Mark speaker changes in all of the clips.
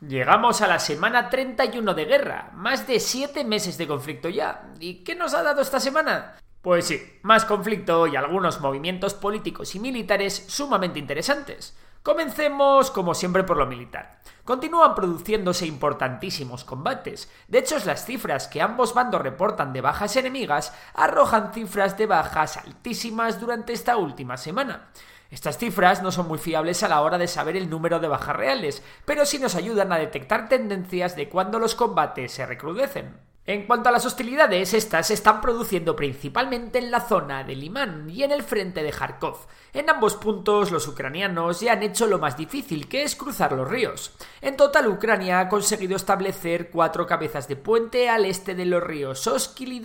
Speaker 1: Llegamos a la semana 31 de guerra, más de 7 meses de conflicto ya. ¿Y qué nos ha dado esta semana? Pues sí, más conflicto y algunos movimientos políticos y militares sumamente interesantes. Comencemos, como siempre, por lo militar. Continúan produciéndose importantísimos combates. De hecho, las cifras que ambos bandos reportan de bajas enemigas arrojan cifras de bajas altísimas durante esta última semana. Estas cifras no son muy fiables a la hora de saber el número de bajas reales, pero sí nos ayudan a detectar tendencias de cuando los combates se recrudecen. En cuanto a las hostilidades, estas se están produciendo principalmente en la zona de Limán y en el frente de Kharkov. En ambos puntos, los ucranianos ya han hecho lo más difícil, que es cruzar los ríos. En total, Ucrania ha conseguido establecer cuatro cabezas de puente al este de los ríos Oskil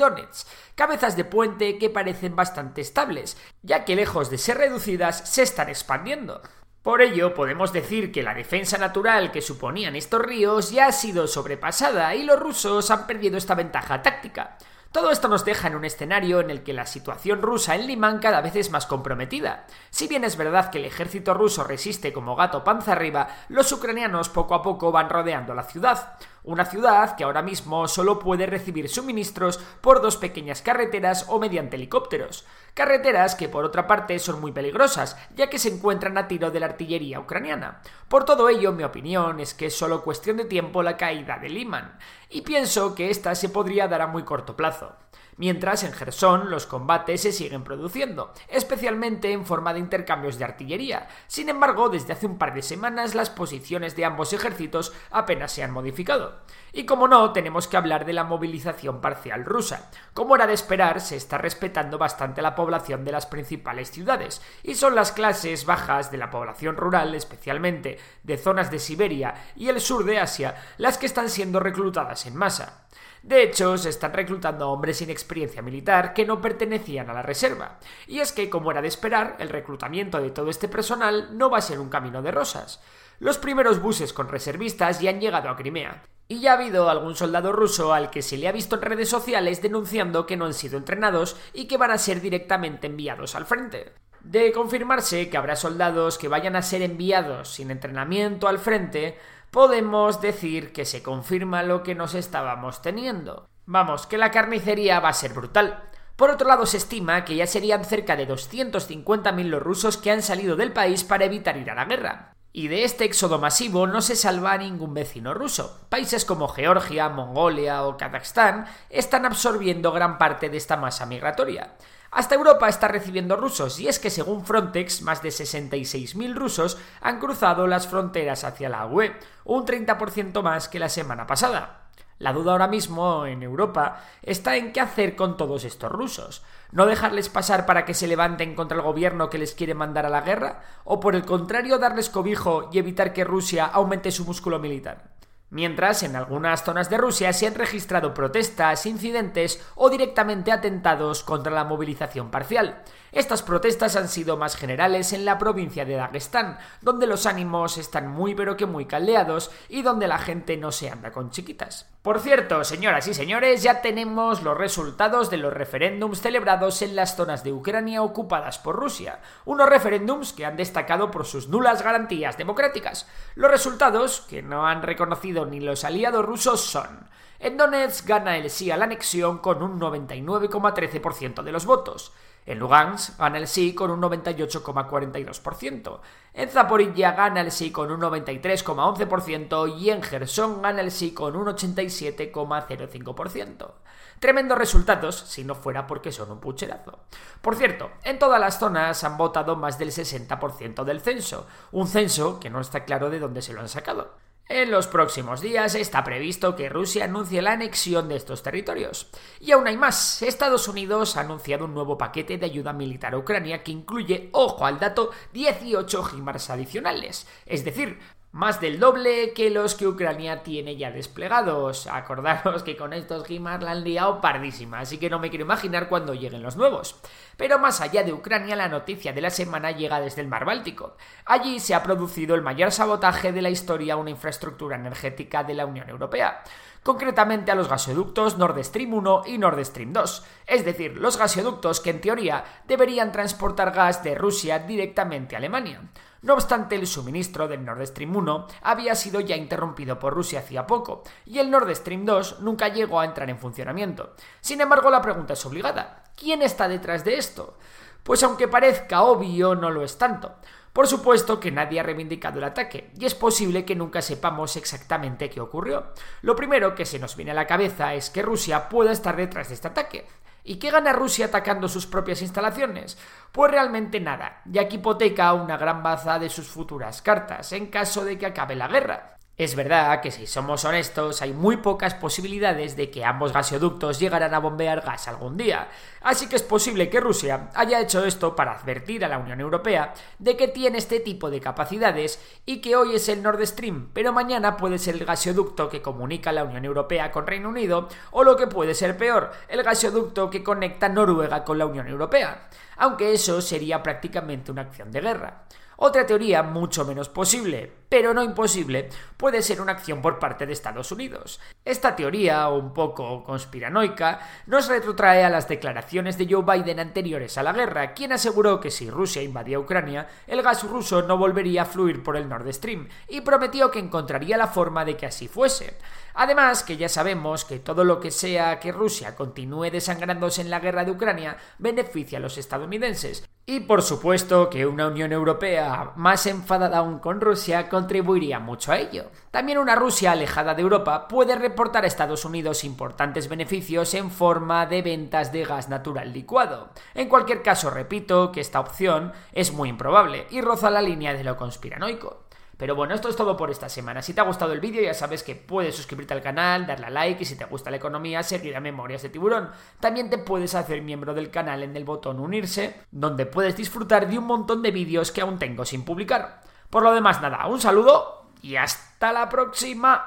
Speaker 1: cabezas de puente que parecen bastante estables, ya que lejos de ser reducidas, se están expandiendo. Por ello, podemos decir que la defensa natural que suponían estos ríos ya ha sido sobrepasada y los rusos han perdido esta ventaja táctica. Todo esto nos deja en un escenario en el que la situación rusa en Limán cada vez es más comprometida. Si bien es verdad que el ejército ruso resiste como gato panza arriba, los ucranianos poco a poco van rodeando la ciudad. Una ciudad que ahora mismo solo puede recibir suministros por dos pequeñas carreteras o mediante helicópteros. Carreteras que por otra parte son muy peligrosas, ya que se encuentran a tiro de la artillería ucraniana. Por todo ello, mi opinión es que es solo cuestión de tiempo la caída de Liman, y pienso que esta se podría dar a muy corto plazo mientras en Gerson los combates se siguen produciendo, especialmente en forma de intercambios de artillería. Sin embargo, desde hace un par de semanas las posiciones de ambos ejércitos apenas se han modificado. Y como no, tenemos que hablar de la movilización parcial rusa. Como era de esperar, se está respetando bastante la población de las principales ciudades, y son las clases bajas de la población rural, especialmente de zonas de Siberia y el sur de Asia, las que están siendo reclutadas en masa. De hecho, se están reclutando hombres sin experiencia militar que no pertenecían a la reserva. Y es que, como era de esperar, el reclutamiento de todo este personal no va a ser un camino de rosas. Los primeros buses con reservistas ya han llegado a Crimea. Y ya ha habido algún soldado ruso al que se le ha visto en redes sociales denunciando que no han sido entrenados y que van a ser directamente enviados al frente. De confirmarse que habrá soldados que vayan a ser enviados sin entrenamiento al frente, podemos decir que se confirma lo que nos estábamos teniendo. Vamos, que la carnicería va a ser brutal. Por otro lado, se estima que ya serían cerca de 250.000 los rusos que han salido del país para evitar ir a la guerra. Y de este éxodo masivo no se salva ningún vecino ruso. Países como Georgia, Mongolia o Kazajstán están absorbiendo gran parte de esta masa migratoria. Hasta Europa está recibiendo rusos y es que según Frontex, más de 66.000 rusos han cruzado las fronteras hacia la UE, un 30% más que la semana pasada. La duda ahora mismo en Europa está en qué hacer con todos estos rusos. ¿No dejarles pasar para que se levanten contra el gobierno que les quiere mandar a la guerra? ¿O por el contrario darles cobijo y evitar que Rusia aumente su músculo militar? Mientras en algunas zonas de Rusia se han registrado protestas, incidentes o directamente atentados contra la movilización parcial. Estas protestas han sido más generales en la provincia de Dagestán, donde los ánimos están muy pero que muy caldeados y donde la gente no se anda con chiquitas. Por cierto, señoras y señores, ya tenemos los resultados de los referéndums celebrados en las zonas de Ucrania ocupadas por Rusia, unos referéndums que han destacado por sus nulas garantías democráticas. Los resultados, que no han reconocido ni los aliados rusos, son en Donetsk gana el sí a la anexión con un 99,13% de los votos. En Lugansk gana el sí con un 98,42%. En Zaporilla gana el sí con un 93,11% y en Gerson gana el sí con un 87,05%. Tremendos resultados, si no fuera porque son un pucherazo. Por cierto, en todas las zonas han votado más del 60% del censo, un censo que no está claro de dónde se lo han sacado. En los próximos días está previsto que Rusia anuncie la anexión de estos territorios. Y aún hay más. Estados Unidos ha anunciado un nuevo paquete de ayuda militar a Ucrania que incluye, ojo al dato, 18 HIMARS adicionales. Es decir, más del doble que los que Ucrania tiene ya desplegados. Acordaros que con estos GIMARS la han liado pardísima, así que no me quiero imaginar cuando lleguen los nuevos. Pero más allá de Ucrania, la noticia de la semana llega desde el Mar Báltico. Allí se ha producido el mayor sabotaje de la historia a una infraestructura energética de la Unión Europea concretamente a los gasoductos Nord Stream 1 y Nord Stream 2, es decir, los gasoductos que en teoría deberían transportar gas de Rusia directamente a Alemania. No obstante, el suministro del Nord Stream 1 había sido ya interrumpido por Rusia hacía poco, y el Nord Stream 2 nunca llegó a entrar en funcionamiento. Sin embargo, la pregunta es obligada. ¿Quién está detrás de esto? Pues aunque parezca obvio, no lo es tanto. Por supuesto que nadie ha reivindicado el ataque, y es posible que nunca sepamos exactamente qué ocurrió. Lo primero que se nos viene a la cabeza es que Rusia pueda estar detrás de este ataque. ¿Y qué gana Rusia atacando sus propias instalaciones? Pues realmente nada, ya que hipoteca una gran baza de sus futuras cartas en caso de que acabe la guerra. Es verdad que si somos honestos hay muy pocas posibilidades de que ambos gasoductos llegaran a bombear gas algún día, así que es posible que Rusia haya hecho esto para advertir a la Unión Europea de que tiene este tipo de capacidades y que hoy es el Nord Stream, pero mañana puede ser el gasoducto que comunica la Unión Europea con Reino Unido o lo que puede ser peor, el gasoducto que conecta Noruega con la Unión Europea, aunque eso sería prácticamente una acción de guerra. Otra teoría mucho menos posible, pero no imposible, puede ser una acción por parte de Estados Unidos. Esta teoría, un poco conspiranoica, nos retrotrae a las declaraciones de Joe Biden anteriores a la guerra, quien aseguró que si Rusia invadía Ucrania, el gas ruso no volvería a fluir por el Nord Stream, y prometió que encontraría la forma de que así fuese. Además, que ya sabemos que todo lo que sea que Rusia continúe desangrándose en la guerra de Ucrania beneficia a los estadounidenses. Y por supuesto que una Unión Europea más enfadada aún con Rusia contribuiría mucho a ello. También una Rusia alejada de Europa puede reportar a Estados Unidos importantes beneficios en forma de ventas de gas natural licuado. En cualquier caso, repito que esta opción es muy improbable y roza la línea de lo conspiranoico. Pero bueno, esto es todo por esta semana. Si te ha gustado el vídeo ya sabes que puedes suscribirte al canal, darle a like y si te gusta la economía seguir a Memorias de Tiburón. También te puedes hacer miembro del canal en el botón unirse, donde puedes disfrutar de un montón de vídeos que aún tengo sin publicar. Por lo demás, nada, un saludo y hasta la próxima.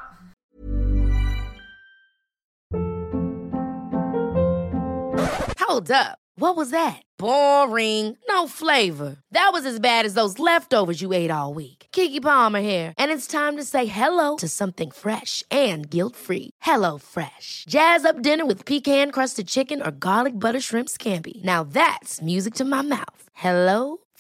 Speaker 2: Hold up. What was that? Boring. No flavor. That was as bad as those leftovers you ate all week. Kiki Palmer here, and it's time to say hello to something fresh and guilt-free. Hello Fresh. Jazz up dinner with pecan-crusted chicken or garlic butter shrimp scampi. Now that's music to my mouth. Hello